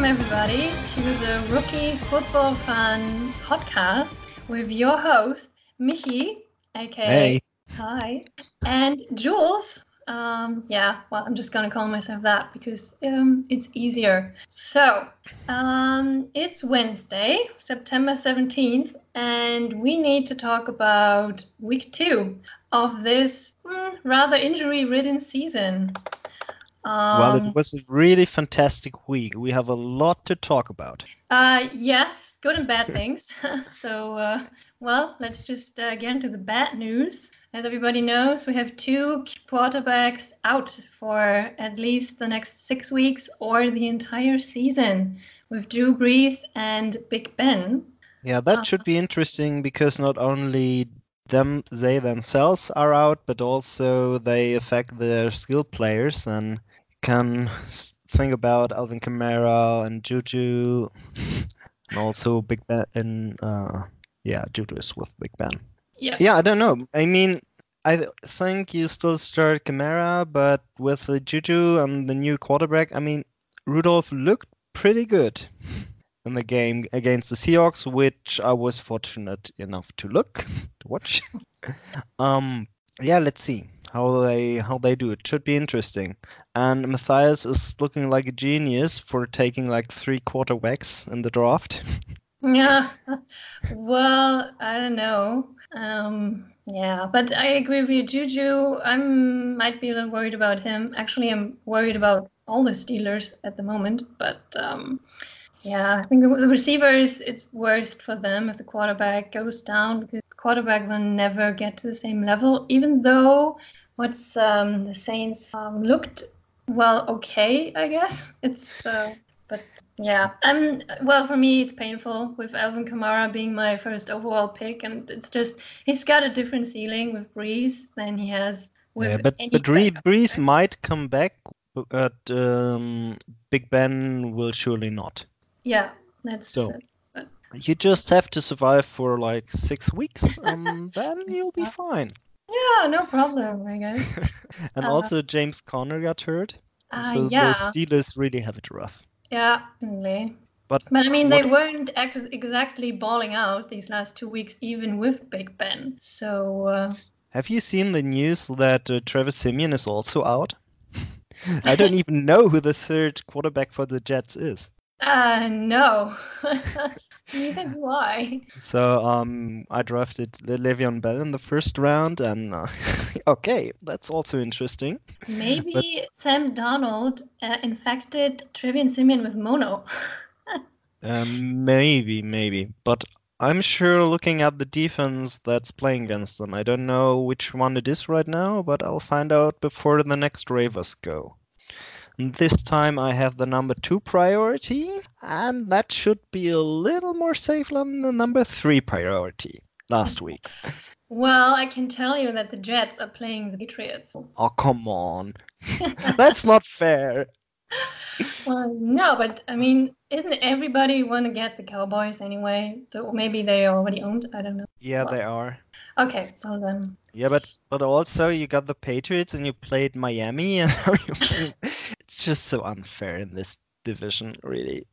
Welcome, everybody, to the Rookie Football Fan podcast with your host, Michi, aka Hey. Hi, and Jules. Um, yeah, well, I'm just gonna call myself that because um, it's easier. So, um, it's Wednesday, September 17th, and we need to talk about week two of this mm, rather injury ridden season. Well, Um, it was a really fantastic week. We have a lot to talk about. Uh, yes, good and bad things. so, uh, well, let's just uh, get into the bad news. As everybody knows, we have two quarterbacks out for at least the next six weeks or the entire season with Drew Brees and Big Ben. Yeah, that Uh, should be interesting because not only them they themselves are out, but also they affect their skill players and can think about Alvin Kamara and Juju, and also Big Ben. And uh, yeah, Juju is with Big Ben. Yeah. Yeah, I don't know. I mean, I th- think you still start Kamara, but with the Juju and the new quarterback, I mean, Rudolph looked pretty good in the game against the Seahawks, which I was fortunate enough to look to watch. um, yeah, let's see how they how they do. It should be interesting. And Matthias is looking like a genius for taking like three quarter quarterbacks in the draft. Yeah. well, I don't know. Um, yeah, but I agree with you, Juju. I might be a little worried about him. Actually, I'm worried about all the Steelers at the moment. But um, yeah, I think the, receivers, it's worst for them if the quarterback goes down because the quarterback will never get to the same level. Even though what's um, the Saints um, looked well, okay, I guess it's. Uh, but yeah, um, well, for me, it's painful with Alvin Kamara being my first overall pick, and it's just he's got a different ceiling with Brees than he has with Yeah, but any but Brees might come back, but um, Big Ben will surely not. Yeah, that's So- You just have to survive for like six weeks, and then you'll be fine. yeah, no problem, I guess. And Uh, also, James Conner got hurt, Uh, so yeah, the Steelers really have it rough. yeah, really. But But I mean, they weren't ex- exactly balling out these last two weeks, even with Big Ben. So uh, have you seen the news that uh, Travis Siemian is also out? I don't even know who the third quarterback for the Jets is. Uh no. Neither do I. So um, I drafted Le- Le'Veon Bell in the first round, and uh, okay, that's also interesting. Maybe Sam Darnold uh, infected Trevian Siemian with mono. Um, maybe, maybe, but I'm sure looking at the defense that's playing against them, I don't know which one it is right now, but I'll find out before the next Ravers go. This time I have the number two priority, and that should be a little more safe than the number three priority last hmm. week. Well, I can tell you that the Jets are playing the Patriots. Oh, come on. That's not fair. Well, no, but I mean, isn't everybody want to get the Cowboys anyway? So maybe they already owned. I don't know. Yeah, Well- they are. Okay, well then. Yeah, but but also you got the Patriots and you played Miami, and now you play- it's just so unfair in this division, really.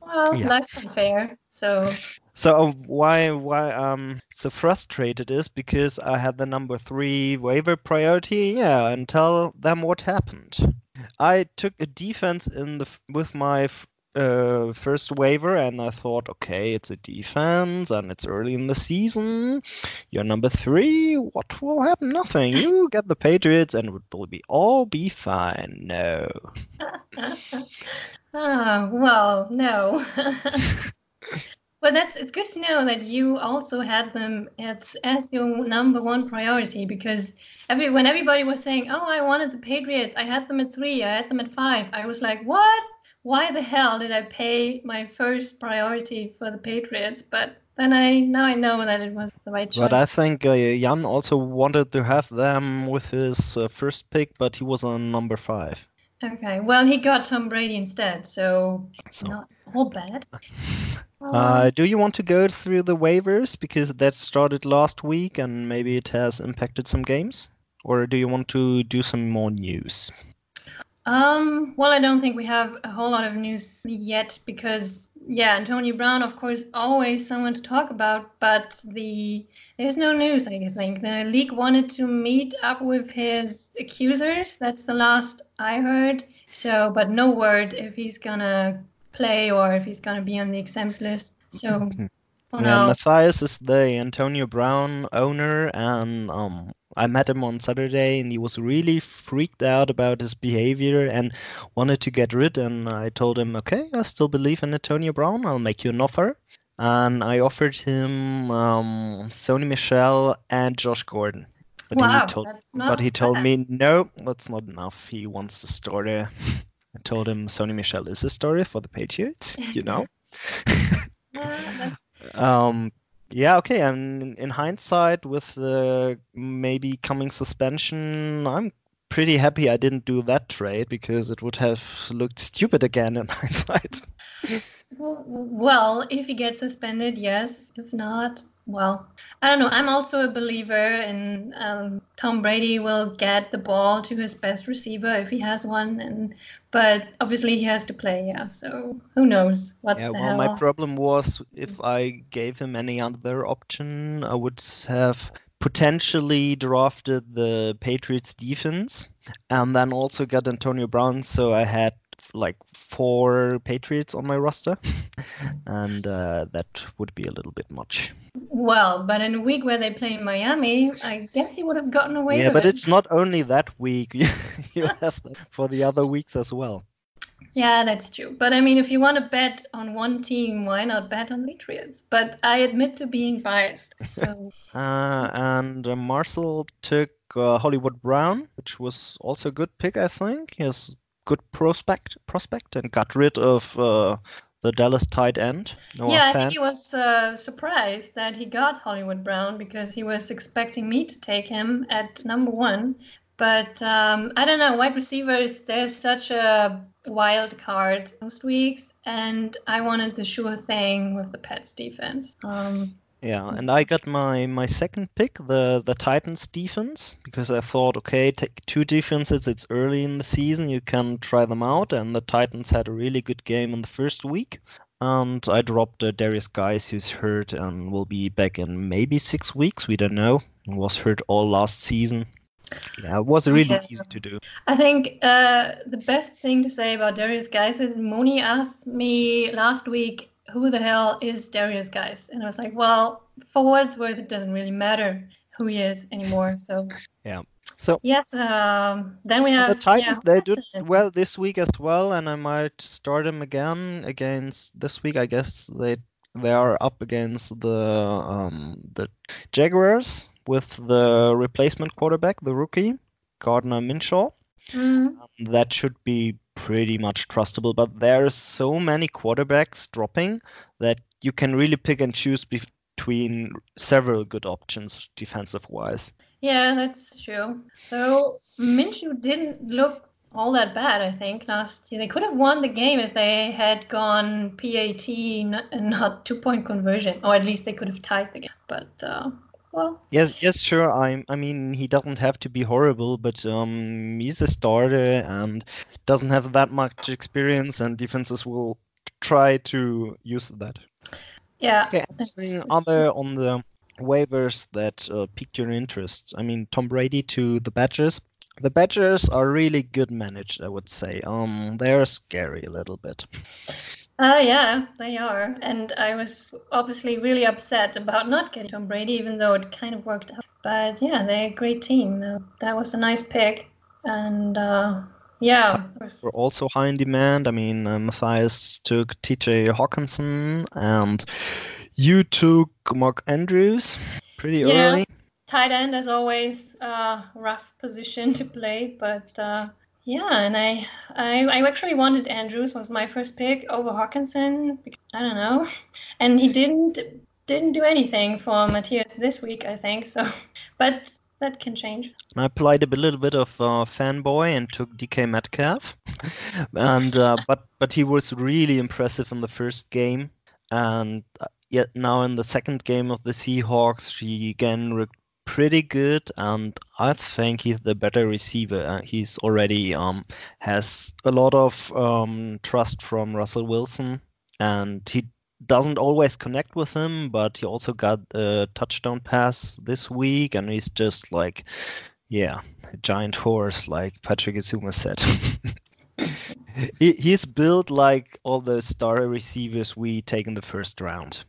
Well, Yeah. life's unfair. So So uh, why why um so frustrated is because I had the number three waiver priority, yeah, and tell them what happened. I took a defense in the with my f- uh, first waiver, and I thought, okay, it's a defense, and it's early in the season. You're number three. What will happen? Nothing. You get the Patriots, and it will be all be fine. No. Ah, well, no. Well, that's it's good to know that you also had them as as your number one priority because every when everybody was saying, "Oh, I wanted the Patriots," I had them at three, I had them at five. I was like, "What? Why the hell did I pay my first priority for the Patriots?" But then I now I know that it was the right choice. But I think uh, Jan also wanted to have them with his uh, first pick, but he was on number five. Okay, well, he got Tom Brady instead, so So, not all bad. uh, do you want to go through the waivers because that started last week and maybe it has impacted some games, or do you want to do some more news? Um, well, I don't think we have a whole lot of news yet because, yeah, Antonio Brown, of course, always someone to talk about, but the there's no news. I think the league wanted to meet up with his accusers. That's the last I heard. So, but no word if he's gonna play or if he's gonna be on the exempt list. So. Oh, yeah, Matthias is the Antonio Brown owner, and um, I met him on Saturday, and he was really freaked out about his behavior and wanted to get rid. And I told him, okay, I still believe in Antonio Brown. I'll make you an offer. And I offered him um, Sony Michel and Josh Gordon. But wow, he told, but he bad. told me, no, that's not enough. He wants the starter. I told him Sony Michel is a starter for the Patriots, you know. Um, yeah, okay. And in hindsight, with the maybe coming suspension, I'm pretty happy I didn't do that trade because it would have looked stupid again in hindsight. Well, if he gets suspended, yes. If not, well, I don't know. I'm also a believer in um, Tom Brady will get the ball to his best receiver if he has one, and but obviously he has to play. Yeah, so who knows what yeah, the well, hell? my problem was if I gave him any other option, I would have potentially drafted the Patriots defense and then also got Antonio Brown. So I had like four Patriots on my roster, and uh, that would be a little bit much. Well, but in a week where they play in Miami, I guess he would have gotten away Yeah, but it. it's not only that week. you have for the other weeks as well. Yeah, that's true. But I mean, if you want to bet on one team, why not bet on the Patriots? But I admit to being biased. So Uh, and uh, Marcel took uh, Hollywood Brown, which was also a good pick, I think. He has good prospect prospect and got rid of uh, the Dallas tight end. Noah yeah, I think he was uh, surprised that he got Hollywood Brown because he was expecting me to take him at number one. But um, I don't know, wide receivers, there's such a wild card most weeks, and I wanted the sure thing with the Pets defense. Um, Yeah, and I got my my second pick, the the Titans defense, because I thought, okay, take two defenses. It's early in the season, you can try them out, and the Titans had a really good game in the first week. And I dropped uh, Derrius Guice, who's hurt and will be back in maybe six weeks. We don't know. He was hurt all last season. Yeah, it was really Yeah. easy to do. I think uh, the best thing to say about Derrius Guice is Mooney asked me last week, who the hell is Derrius Guice? And I was like, well, for what it's worth, it doesn't really matter who he is anymore. So, yeah. So yes, um, then we have the Titans, yeah, they did well this week as well, and I might start them again against this week. I guess they they are up against the um, the Jaguars with the replacement quarterback, the rookie Gardner Minshew. Mm, That should be pretty much trustable, but there's so many quarterbacks dropping that you can really pick and choose between several good options defensive wise. yeah, that's true. So Minshew didn't look all that bad, I think, last year. They could have won the game if they had gone PAT and not two point conversion, or at least they could have tied the game. But, uh, well, Yes, yes, sure. I, I mean, he doesn't have to be horrible, but um, he's a starter and doesn't have that much experience, and defenses will try to use that. yeah. Okay, anything other on the waivers that uh, piqued your interest? I mean, Tom Brady to the Badgers. The Badgers are really good managed, I would say. Um, they're scary a little bit. Uh, yeah, they are. And I was obviously really upset about not getting Tom Brady, even though it kind of worked out. But yeah, they're a great team. Uh, that was a nice pick. And uh, yeah, We're also high in demand. I mean, uh, Matthias took TJ Hockenson, and you took Mark Andrews pretty Yeah. early. tight end, as always, uh, rough position to play. But uh, yeah, and I, I, I actually wanted Andrews was my first pick over Hockenson. because- I don't know, and he didn't didn't do anything for Matthias this week, I think. So, but that can change. I played a little bit of uh, fanboy and took DK Metcalf, and uh, but but he was really impressive in the first game, and uh, yet now in the second game of the Seahawks, he again re- pretty good, and I think he's the better receiver. Uh, he's already um has a lot of um trust from Russell Wilson, and he doesn't always connect with him, but he also got a touchdown pass this week, and he's just like, yeah, a giant horse, like Patrick Azuma said. he, he's built like all those star receivers we take in the first round.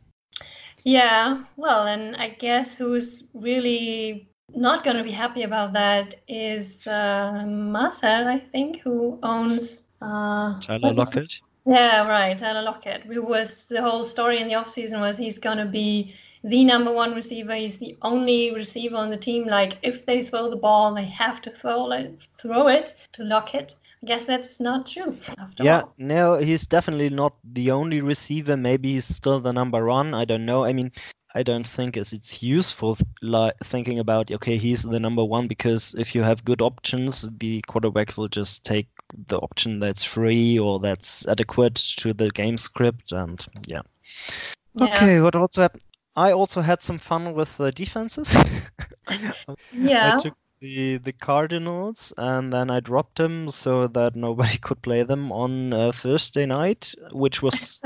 Yeah, well, and I guess who's really not going to be happy about that is uh, Marcel, I think, who owns uh, Tyler Lockett. Yeah, right. Tyler Lockett. Who was the whole story in the offseason was he's going to be the number one receiver. He's the only receiver on the team. Like if they throw the ball, they have to throw like, throw it to Lockett. I guess that's not true. yeah, all. no, he's definitely not the only receiver. Maybe he's still the number one. I don't know. I mean, I don't think it's, it's useful like thinking about okay he's the number one because if you have good options the quarterback will just take the option that's free or that's adequate to the game script and yeah. yeah. Okay, what also happened? I also had some fun with the defenses. yeah. I took the the Cardinals and then I dropped them so that nobody could play them on uh, Thursday night, which was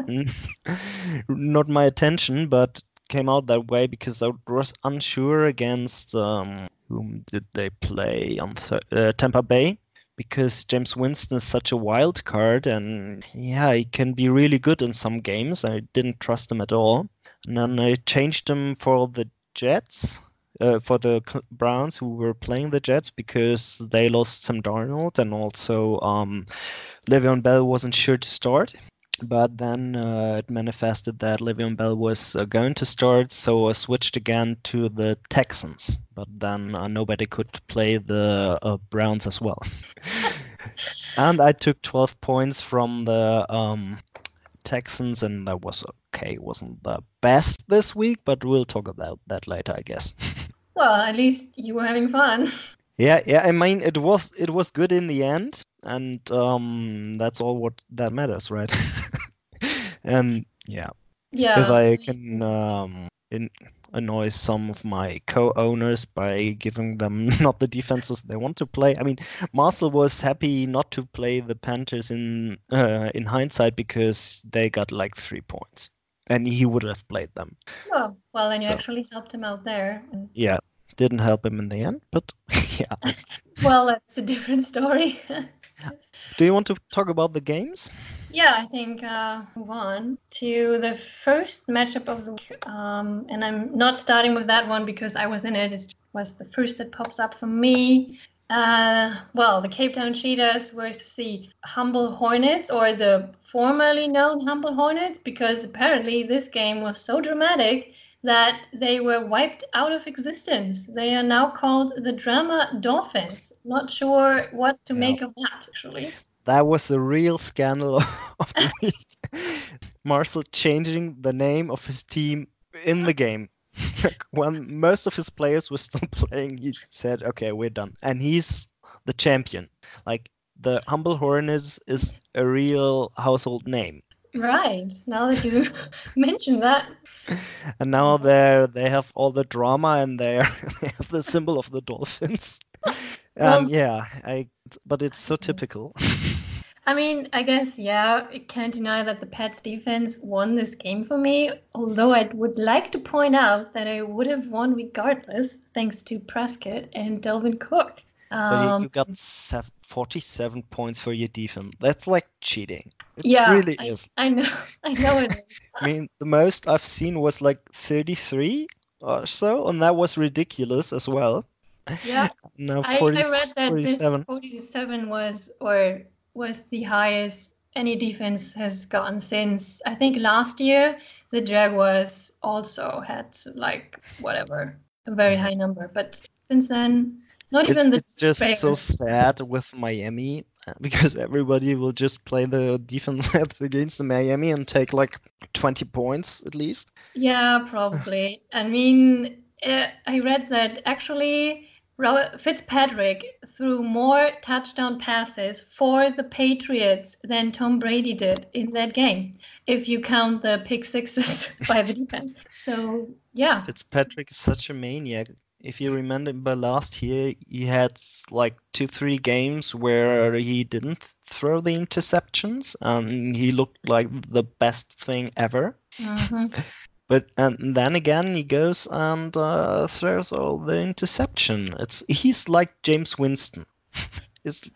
not my attention, but came out that way because I was unsure against um, whom did they play on th- uh, Tampa Bay because Jameis Winston is such a wild card and yeah, he can be really good in some games. I didn't trust him at all. And then I changed him for the Jets, uh, for the Browns who were playing the Jets because they lost Sam Darnold and also um, Le'Veon Bell wasn't sure to start but then uh, it manifested that Le'Veon Bell was uh, going to start, so I switched again to the Texans. But then uh, nobody could play the uh, Browns as well. and I took 12 points from the um, Texans, and that was okay. It wasn't the best this week, but we'll talk about that later, I guess. well, at least you were having fun. Yeah, yeah. I mean, it was it was good in the end, and um, that's all what that matters, right? and yeah, yeah. If I can um, in, annoy some of my co-owners by giving them not the defenses they want to play. I mean, Marcel was happy not to play the Panthers in uh, in hindsight because they got like three points, and he would have played them. Oh, well, and you so, actually helped him out there. And... Yeah, didn't help him in the end, but yeah. well, that's a different story. Do you want to talk about the games? Yeah, I think uh, move on to the first matchup of the week. Um, and I'm not starting with that one because I was in it. It was the first that pops up for me. Uh, well, the Cape Town Cheetahs versus the Humble Hornets, or the formerly known Humble Hornets, because apparently this game was so dramatic that they were wiped out of existence. They are now called the Drama Dolphins. Not sure what to yeah. make of that, actually. That was the real scandal of the week. Marcel changing the name of his team in the game. When most of his players were still playing, he said, "Okay, we're done," and he's the champion. Like the Humble Hornets is a real household name. Right. Now that you mention that. And now they they have all the drama and they they have the symbol of the dolphins. Well, um, yeah, I but it's so typical. I mean, I guess yeah, I can't deny that the Pats defense won this game for me. Although I would like to point out that I would have won regardless, thanks to Prescott and Dalvin Cook. Um, you got 47 points for your defense. That's like cheating. It yeah, really I, is. I know. I know it is. I mean, the most I've seen was like 33 or so, and that was ridiculous as well. Yeah. now 40, I, I read that 47. this 47 was or was the highest any defense has gotten since I think last year the Jaguars also had like whatever a very high number, but since then not it's, even the it's just so sad with Miami because everybody will just play the defense against the Miami and take like 20 points at least. Yeah, probably. I mean, uh, I read that actually Fitzpatrick threw more touchdown passes for the Patriots than Tom Brady did in that game, if you count the pick sixes by the defense. So, yeah. Fitzpatrick is such a maniac. if you remember last year, he had like two, three games where he didn't throw the interceptions, and he looked like the best thing ever. Mhm. But and then again, he goes and uh, throws all the interception. It's he's like Jameis Winston. it's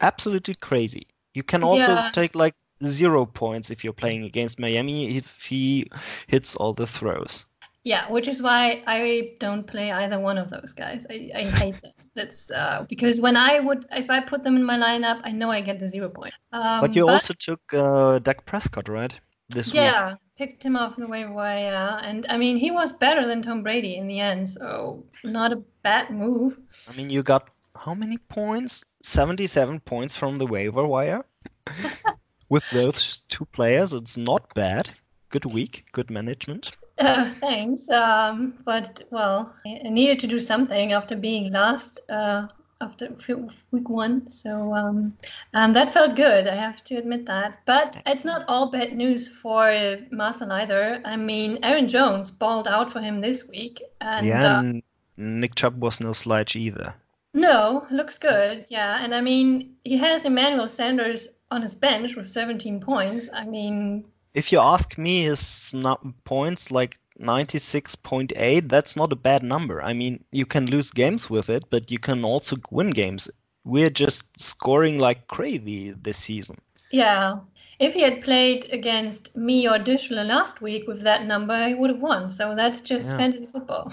absolutely crazy. You can also Yeah. take like zero points if you're playing against Miami if he hits all the throws. Yeah, which is why I don't play either one of those guys. I, I hate them. That's uh, because when I would, if I put them in my lineup, I know I get the zero point. Um, but you also took uh, Dak Prescott, right? This week. yeah, picked him off the waiver wire, yeah. and I mean he was better than Tom Brady in the end, so not a bad move. I mean, you got how many points? 77 points from the waiver wire. With those two players, it's not bad. Good week, good management. Uh, thanks. Um, but well, I I needed to do something after being last uh, after week one, so um, um, that felt good. I have to admit that. But it's not all bad news for Marcel either. I mean, Aaron Jones balled out for him this week, and yeah, uh, Nick Chubb was no slouch either. no, looks good. Yeah, and I mean, he has Emmanuel Sanders on his bench with 17 points. I mean, If you ask me, his points like 96.8, that's not a bad number. I mean, you can lose games with it, but you can also win games. We're just scoring like crazy this season. Yeah. If he had played against me or Dishler last week with that number, he would have won. So that's just Yeah. fantasy football.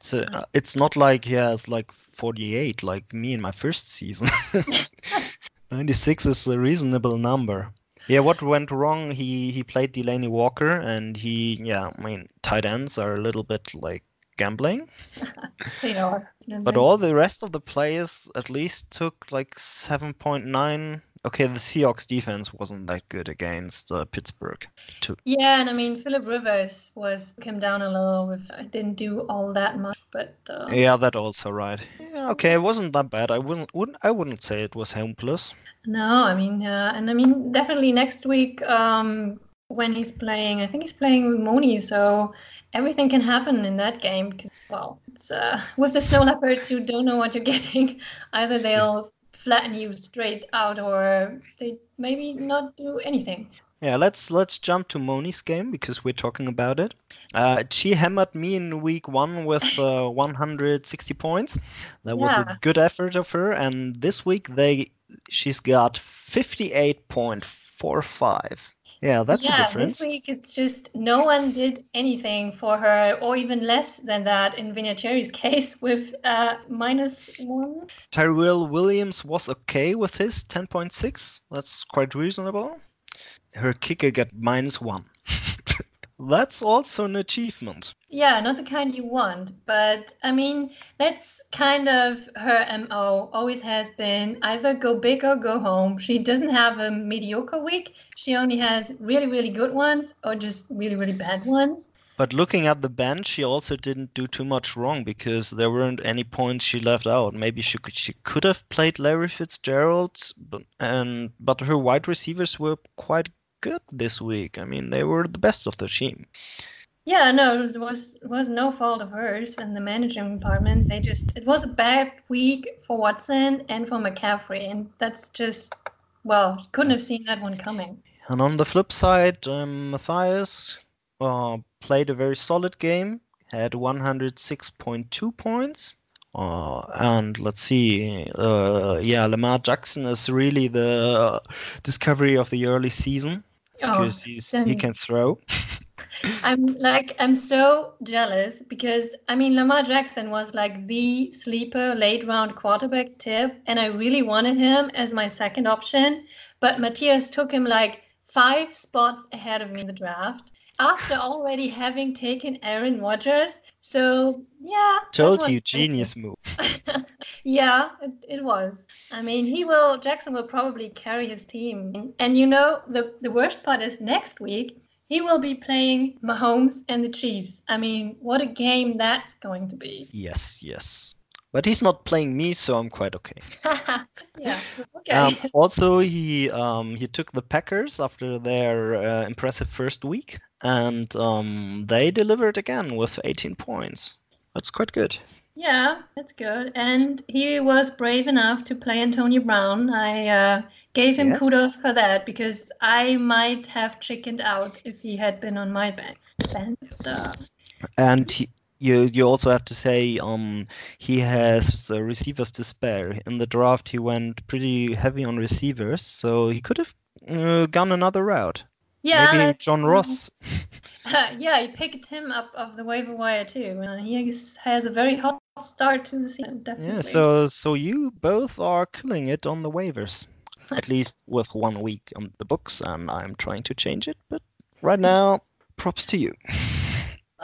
So uh, it's not like he has like 48 like me in my first season. 96 is a reasonable number. Yeah, what went wrong? He he played Delanie Walker, and he yeah, I mean tight ends are a little bit like gambling, They are. but all the rest of the players at least took like 7.9. Okay, the Seahawks defense wasn't that good against uh, Pittsburgh. Too. Yeah, and I mean Philip Rivers was came down a little with I didn't do all that much, but uh, Yeah, that also right. Yeah, okay, it wasn't that bad. I wouldn't wouldn't I wouldn't say it was helpless. no, I mean uh, and I mean definitely next week um when he's playing, I think he's playing with Moni, so everything can happen in that game because well, it's uh with the snow leopards you don't know what you're getting. Either they'll flatten you straight out or they maybe not do anything. Yeah, let's let's jump to Moni's game because we're talking about it. Uh, she hammered me in week one with uh, 160 points. That was Yeah. a good effort of her, and this week they she's got 58.45. Yeah, that's yeah, a difference. this week it's just no one did anything for her, or even less than that in Vinatieri's case with uh, minus one. Tyrell Williams was okay with his 10.6. That's quite reasonable. Her kicker got minus one. That's also an achievement. Yeah, not the kind you want, but I mean, that's kind of her MO, always has been either go big or go home. She doesn't have a mediocre week, she only has really, really good ones or just really, really bad ones. But looking at the bench, she also didn't do too much wrong because there weren't any points she left out. Maybe she could she could have played Larry Fitzgerald, but and but her wide receivers were quite good this week. I mean, they were the best of the team. Yeah, no, it was it was no fault of hers and the managing department. They just it was a bad week for Watson and for McCaffrey, and that's just well, couldn't have seen that one coming. And on the flip side, um, Matthias uh, played a very solid game, had 106.2 points. Uh, and let's see, uh, yeah, Lamar Jackson is really the discovery of the early season Oh, because he's, he can throw. I'm like I'm so jealous because I mean Lamar Jackson was like the sleeper late round quarterback tip, and I really wanted him as my second option, but Matthias took him like five spots ahead of me in the draft after already having taken Aaron Rodgers. So yeah, Told you, genius move. yeah, it, it was. I mean, he will. Jackson will probably carry his team. And you know, the the worst part is next week he will be playing Mahomes and the Chiefs. I mean, what a game that's going to be. Yes, yes. But he's not playing me, so I'm quite okay. yeah. Okay. Um, also, he um, he took the Packers after their uh, impressive first week, and um, they delivered again with 18 points. That's quite good. Yeah, that's good. And he was brave enough to play Antonio Brown. I uh, gave him Yes. kudos for that because I might have chickened out if he had been on my bench. So, And he, you you also have to say um he has the receivers to spare. In the draft, he went pretty heavy on receivers, so he could have uh, gone another route. yeah, Maybe John Ross. yeah, he picked him up off the waiver wire too. Uh, he has a very hot start to the season, definitely. Yeah, so so you both are killing it on the waivers. At least with one week on the books, and I'm trying to change it, but right now, props to you.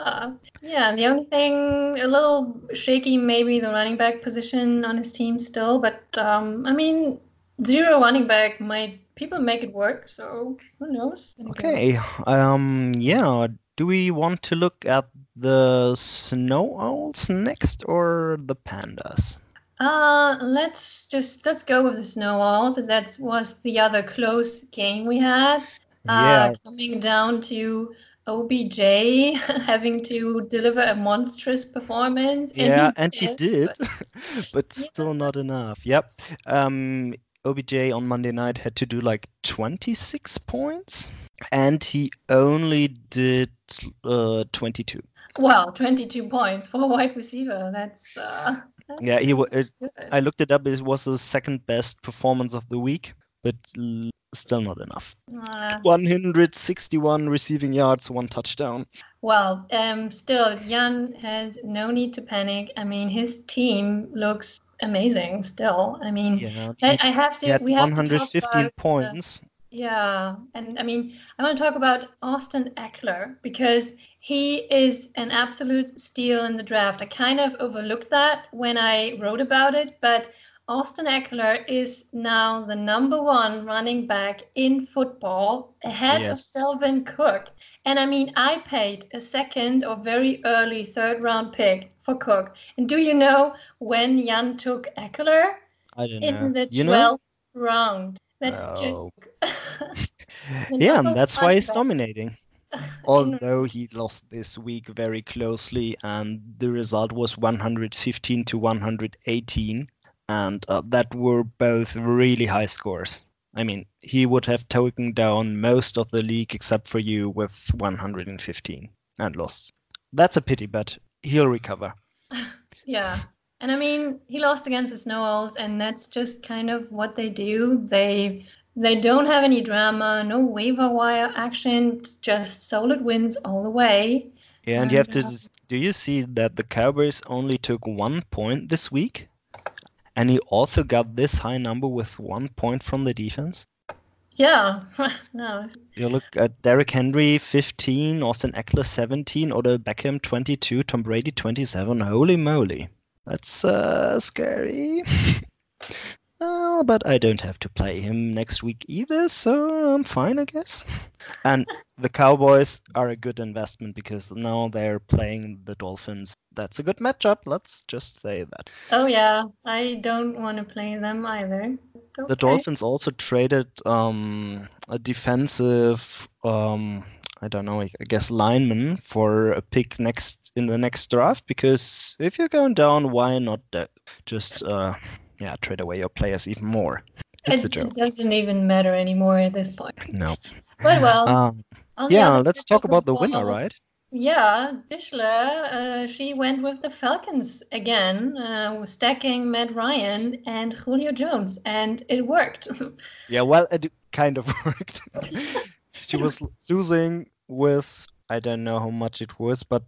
Uh, yeah, the only thing a little shaky, maybe the running back position on his team still, but um, I mean, zero running back might people make it work, so who knows? Okay, um, yeah. Do we want to look at the snow owls next or the pandas? Uh, let's just let's go with the Snow Owls, as that was the other close game we had. Yeah, Uh, coming down to OBJ having to deliver a monstrous performance. and yeah, and he did, but- but Yeah. still not enough. Yep. Um, OBJ on Monday night had to do like 26 points, and he only did uh 22. Well, 22 points for a wide receiver. That's uh, that's Yeah, he it. I looked it up. It was the second best performance of the week, but still not enough. Uh, 161 receiving yards, one touchdown. well, um, still, Jan has no need to panic. I mean, his team looks amazing. Still, I mean, Yeah, I, I have to. We have to 115 about, uh, points. Yeah, and I mean, I want to talk about Austin Ekeler because he is an absolute steal in the draft. I kind of overlooked that when I wrote about it, but Austin Ekeler is now the number one running back in football ahead Yes. of Dalvin Cook. And I mean, I paid a second or very early third round pick for Cook. And do you know when Jan took Ekeler? I don't know. In know. the you 12th know? round. That's Oh. just. Yeah, and that's why he's back. dominating. Although he lost this week very closely, and the result was 115 to 118, and uh, that were both really high scores. I mean, he would have taken down most of the league except for you with 115 and lost. That's a pity, but he'll recover. Yeah. And I mean, he lost against the Snow Owls, and that's just kind of what they do. They they don't have any drama, no waiver wire action, just solid wins all the way. Yeah, and you have And, to. uh, Do you see that the Cowboys only took one point this week? And he also got this high number with one point from the defense? Yeah. no. You look at Derrick Henry 15, Austin Ekeler 17, Odell Beckham 22, Tom Brady 27. Holy moly. That's uh, scary. Oh, but I don't have to play him next week either, so I'm fine, I guess. And the Cowboys are a good investment because now they're playing the Dolphins. That's a good matchup. Let's just say that. Oh yeah. I don't want to play them either. It's The. Dolphins also traded um, a defensive, um, I don't know, I guess lineman for a pick next in the next draft because if you're going down, why not uh, just uh, yeah trade away your players even more? It's It, a it doesn't even matter anymore at this point. No. But well, Um, yeah, let's talk about the winner, right? Yeah, Dishler, uh, she went with the Falcons again, uh, stacking Matt Ryan and Julio Jones, and it worked. Yeah, well, it kind of worked. she was losing with I don't know how much it was, but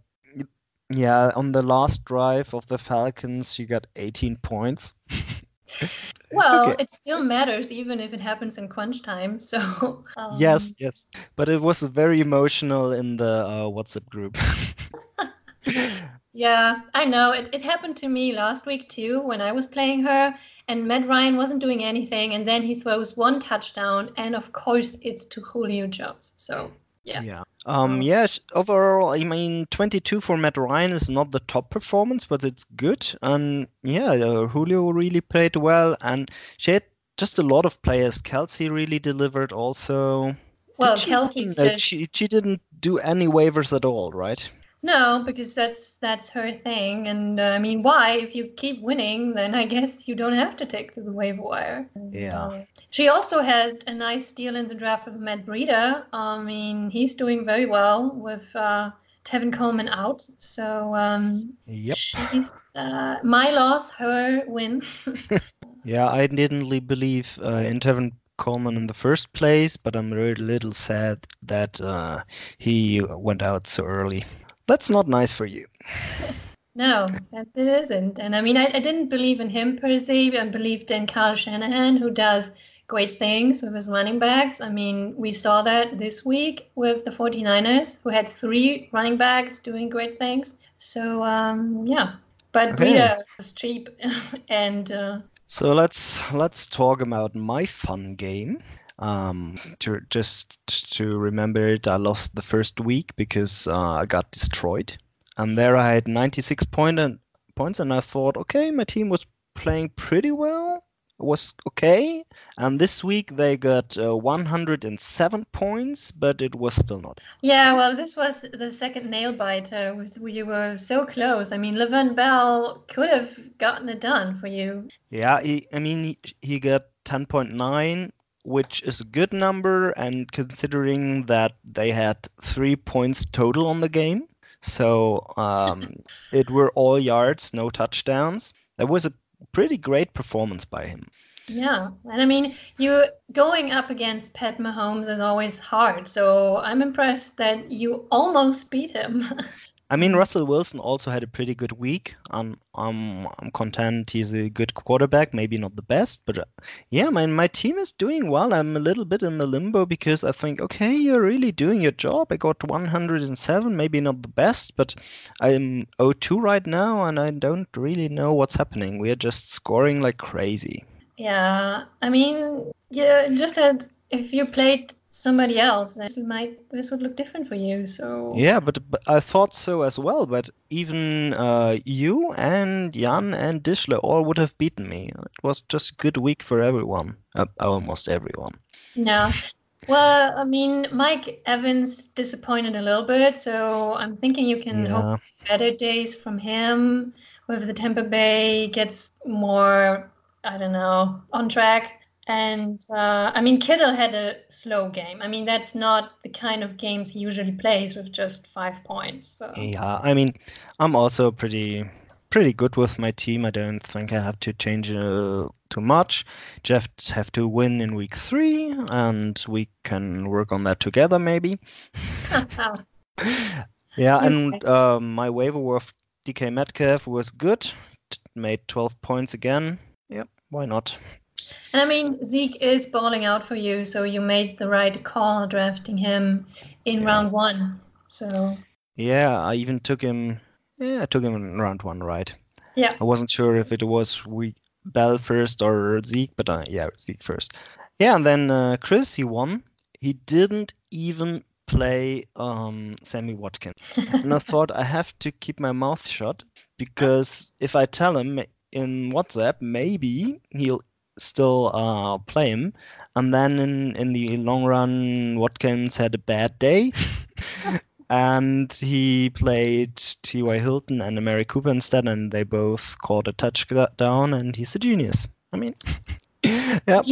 yeah, on the last drive of the Falcons, she got 18 points. well, Okay. it still matters, even if it happens in crunch time. So, um, Yes, yes, but it was very emotional in the uh, WhatsApp group. yeah, I know. It, it happened to me last week too when I was playing her, and Matt Ryan wasn't doing anything, and then he throws one touchdown, and of course, it's to Julio Jones. So, Yeah. Yeah. Um. Yeah. Overall, I mean, 22 for Matt Ryan is not the top performance, but it's good. And yeah, uh, Julio really played well, and she had just a lot of players. Kelce really delivered also. Did well, she Kelce's no, just. she she didn't do any waivers at all, right? No, because that's that's her thing, and uh, I mean, why? If you keep winning, then I guess you don't have to take to the waiver wire. Yeah. uh, she also had a nice deal in the draft with Matt Breida. I mean, he's doing very well with uh, Tevin Coleman out. So um, Yep. she's uh, my loss, her win. Yeah, I didn't really believe uh, in Tevin Coleman in the first place, but I'm really little sad that uh, he went out so early. That's not nice for you. No, it isn't. And I mean, I, I didn't believe in him per se. I believed in Kyle Shanahan, who does great things with his running backs. I mean, we saw that this week with the 49ers, who had three running backs doing great things. So, um, yeah. But Okay. Breida was cheap. and uh, So let's let's talk about my fun game. Um, to just to remember it, I lost the first week because uh, I got destroyed, and there I had 96 point and points, and I thought, okay, my team was playing pretty well, it was okay, and this week they got uh, 107 points, but it was still not. yeah, well, this was the second nail biter. You were so close. I mean, Le'Veon Bell could have gotten it done for you. Yeah, he, I mean, he, he got 10.9, which is a good number, and considering that they had three points total on the game, so um, it were all yards, no touchdowns. That was a pretty great performance by him. Yeah, and I mean, you going up against Pat Mahomes is always hard. So I'm impressed that you almost beat him. I mean, Russell Wilson also had a pretty good week. I'm, I'm, I'm content he's a good quarterback, maybe not the best, but uh, yeah, my, my team is doing well. I'm a little bit in the limbo because I think, okay, you're really doing your job. I got 107, maybe not the best, but I'm 0-2 right now, and I don't really know what's happening. We are just scoring like crazy. yeah, I mean, yeah, just that if you played somebody else, this might this would look different for you. So Yeah, but, but I thought so as well. But even uh, you and Jan and Dishler all would have beaten me. It was just a good week for everyone, uh, almost everyone. Yeah. Well, I mean, Mike Evans disappointed a little bit, so I'm thinking you can hope better days from him with the Tampa Bay gets more, I don't know, on track. And uh, I mean, Kittle had a slow game. I mean, that's not the kind of games he usually plays with just five points. So yeah. I mean, I'm also pretty pretty good with my team. I don't think I have to change uh, too much. Just have to win in week three, and we can work on that together maybe. Yeah, and uh, my waiver of DK Metcalf was good. Made 12 points again. Yep, why not? And I mean, Zeke is balling out for you, so you made the right call drafting him in Yeah. round one. So Yeah, I even took him. Yeah, I took him in round one, right? yeah, I wasn't sure if it was we Bell first or Zeke, but uh, yeah, Zeke first. Yeah, and then uh, Chris, he won. He didn't even play um, Sammy Watkins. and I thought I have to keep my mouth shut because if I tell him in WhatsApp, maybe he'll still uh, play him. And then in, in the long run, Watkins had a bad day. and he played T.Y. Hilton and Amari Cooper instead, and they both caught a touchdown, and he's a genius. I mean, yeah,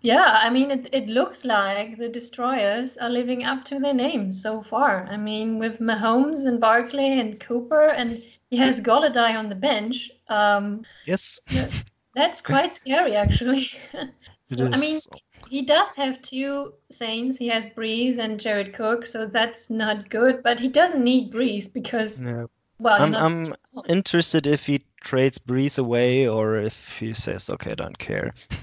yeah. I mean, it, it looks like the Destroyers are living up to their name so far. I mean, with Mahomes and Barkley and Cooper, and he has Golladay on the bench. Um, yes, that's quite scary, actually. so. I mean, he does have two Saints. He has Brees and Jared Cook, so that's not good. But he doesn't need Brees because, No. well, I'm, I'm interested if he trades Brees away or if he says, okay, I don't care.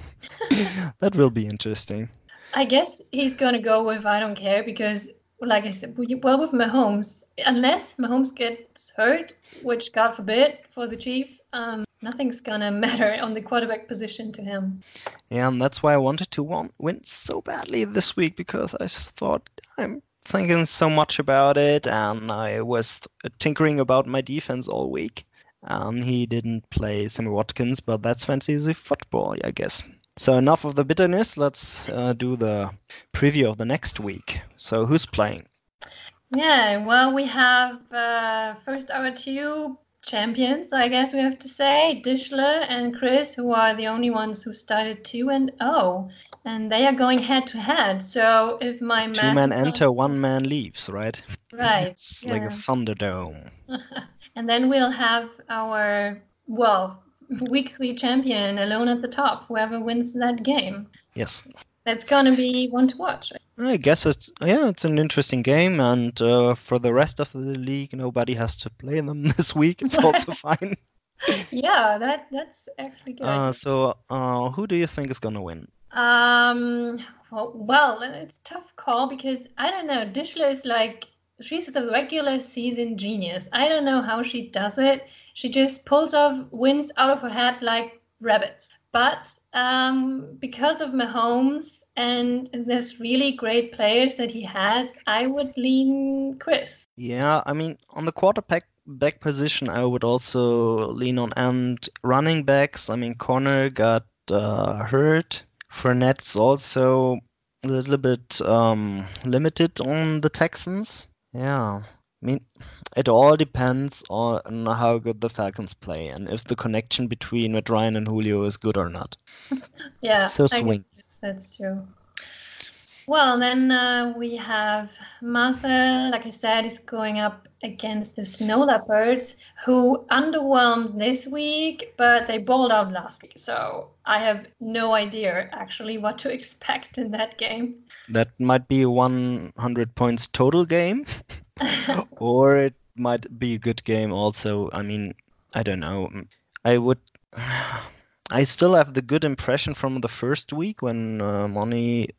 that will be interesting. I guess he's gonna go with I don't care because, like I said, well with Mahomes, unless Mahomes gets hurt, which God forbid for the Chiefs, um, nothing's gonna matter on the quarterback position to him. Yeah, and that's why I wanted to won- win so badly this week because I thought I'm thinking so much about it and I was tinkering about my defense all week. And he didn't play Sammy Watkins, but that's fantasy football, I guess. So enough of the bitterness. Let's uh, do the preview of the next week. So who's playing? Yeah, well, we have uh, first our two champions, I guess we have to say, Dishler and Chris, who are the only ones who started two and oh, and they are going head to head. So if my two men enter, one man leaves, right? Right. it's yeah. like a Thunderdome. and then we'll have our well week three champion alone at the top. Whoever wins that game. Yes that's gonna be one to watch. I guess it's yeah, it's an interesting game, and uh, for the rest of the league, nobody has to play them this week. It's also fine. Yeah, that that's actually good. Uh, so, uh, who do you think is gonna win? Um, well, well, it's tough call because I don't know. Dishla is like she's the regular season genius. I don't know how she does it. She just pulls off wins out of her head like rabbits. But um, because of Mahomes and this really great players that he has, I would lean Chris. Yeah, I mean, on the quarterback back position, I would also lean on and running backs. I mean, Conner got uh, hurt. Fournette's also a little bit um, limited on the Texans. Yeah. I mean, it all depends on how good the Falcons play and if the connection between Matt Ryan and Julio is good or not. yeah, so swing. That's true. Well, then uh, we have Marcel, like I said, is going up against the Snow Leopards, who underwhelmed this week, but they balled out last week. So I have no idea actually what to expect in that game. That might be a 100 points total game. or it might be a good game also. I mean, I don't know. I would. I still have the good impression from the first week when uh, Money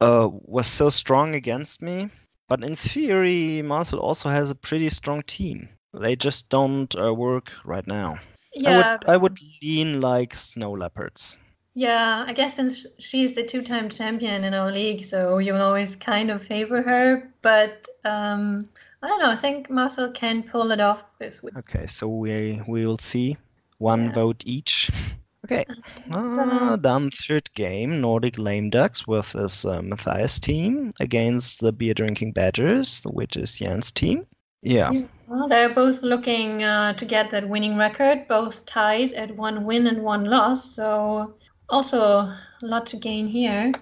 uh, was so strong against me. But in theory, Marcel also has a pretty strong team. They just don't uh, work right now. Yeah. I would, I would lean like Snow Leopards. Yeah, I guess since she's the two-time champion in our league, so you will always kind of favor her. But um, I don't know. I think Marcel can pull it off this week. Okay, so we we will see. One yeah. vote each. Okay. Uh, then third game, Nordic Lame Ducks with his uh, Matthias team against the Beer Drinking Badgers, which is Jan's team. Yeah. Well, they're both looking uh, to get that winning record, both tied at one win and one loss. So also a lot to gain here.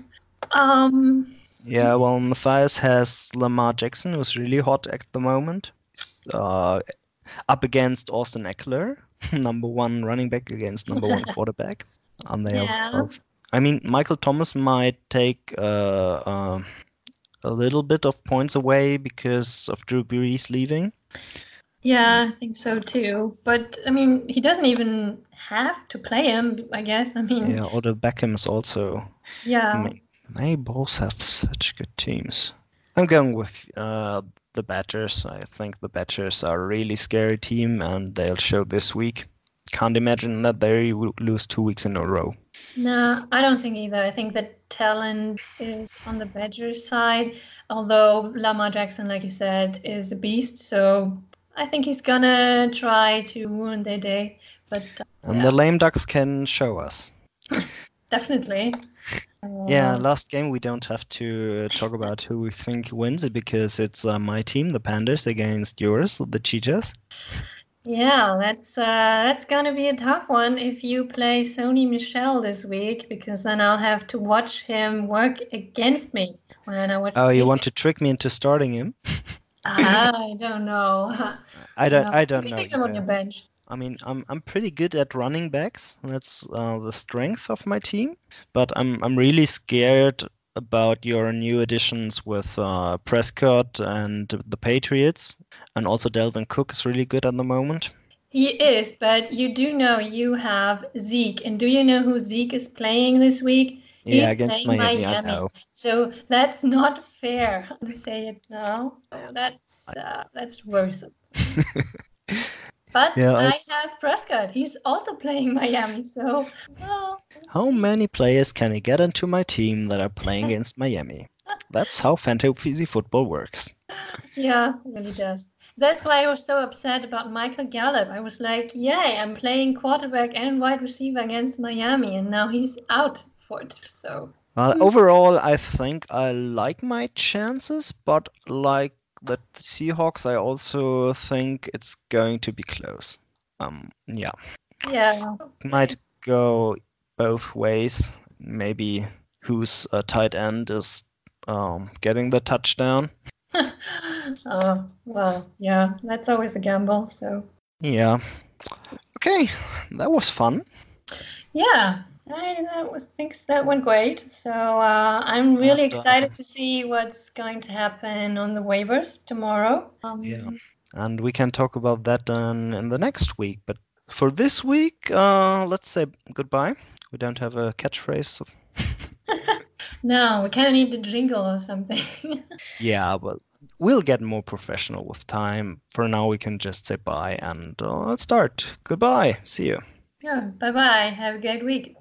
Um, yeah, well, Matthias has Lamar Jackson, who's really hot at the moment, uh, up against Austin Ekeler, number one running back against number one quarterback. And they yeah. have, I mean, Michael Thomas might take uh, uh, a little bit of points away because of Drew Brees leaving. Yeah, I think so too. But I mean, he doesn't even have to play him. I guess. I mean. Yeah, or the Beckhams also. Yeah. I mean, they both have such good teams. I'm going with uh, the Badgers. I think the Badgers are a really scary team, and they'll show this week. Can't imagine that they will lose two weeks in a row. No, I don't think either. I think the talent is on the Badgers side, although Lamar Jackson, like you said, is a beast. So I think he's gonna try to ruin their day. But uh, and yeah. the lame ducks can show us. Definitely. Yeah, uh, last game we don't have to uh, talk about who we think wins it because it's uh, my team, the Pandas, against yours, the Cheetahs. Yeah, that's uh, that's gonna be a tough one if you play Sony Michel this week because then I'll have to watch him work against me when I watch. Oh, you want to trick me into starting him? I don't know. I don't. I don't know. Pick him on your bench. I mean, I'm I'm pretty good at running backs. That's uh, the strength of my team. But I'm I'm really scared about your new additions with uh, Prescott and the Patriots, and also Dalvin Cook is really good at the moment. He is, but you do know you have Zeke, and do you know who Zeke is playing this week? Yeah, He's against Miami. Miami. So that's not fair. I say it now. So that's uh, that's worrisome. but yeah, I... I have Prescott. He's also playing Miami. So well, how many players can I get into my team that are playing against Miami? That's how fantasy football works. Yeah, it really does. That's why I was so upset about Michael Gallup. I was like, yay, I'm playing quarterback and wide receiver against Miami, and now he's out for it. So well, overall, I think I like my chances, but like the Seahawks, I also think it's going to be close. Um, yeah, Yeah. might go both ways. Maybe whose uh, tight end is um, getting the touchdown. oh, well, yeah, that's always a gamble. So, Yeah. Okay, that was fun. yeah, I that was thinks that went great. So uh, I'm really excited to see what's going to happen on the waivers tomorrow. Um, Yeah. And we can talk about that in the next week. But for this week, uh, let's say goodbye. We don't have a catchphrase. No, we kind of need the jingle or something. Yeah, but we'll get more professional with time. For now, we can just say bye and uh, let's start. Goodbye. See you. yeah. Bye bye. Have a great week.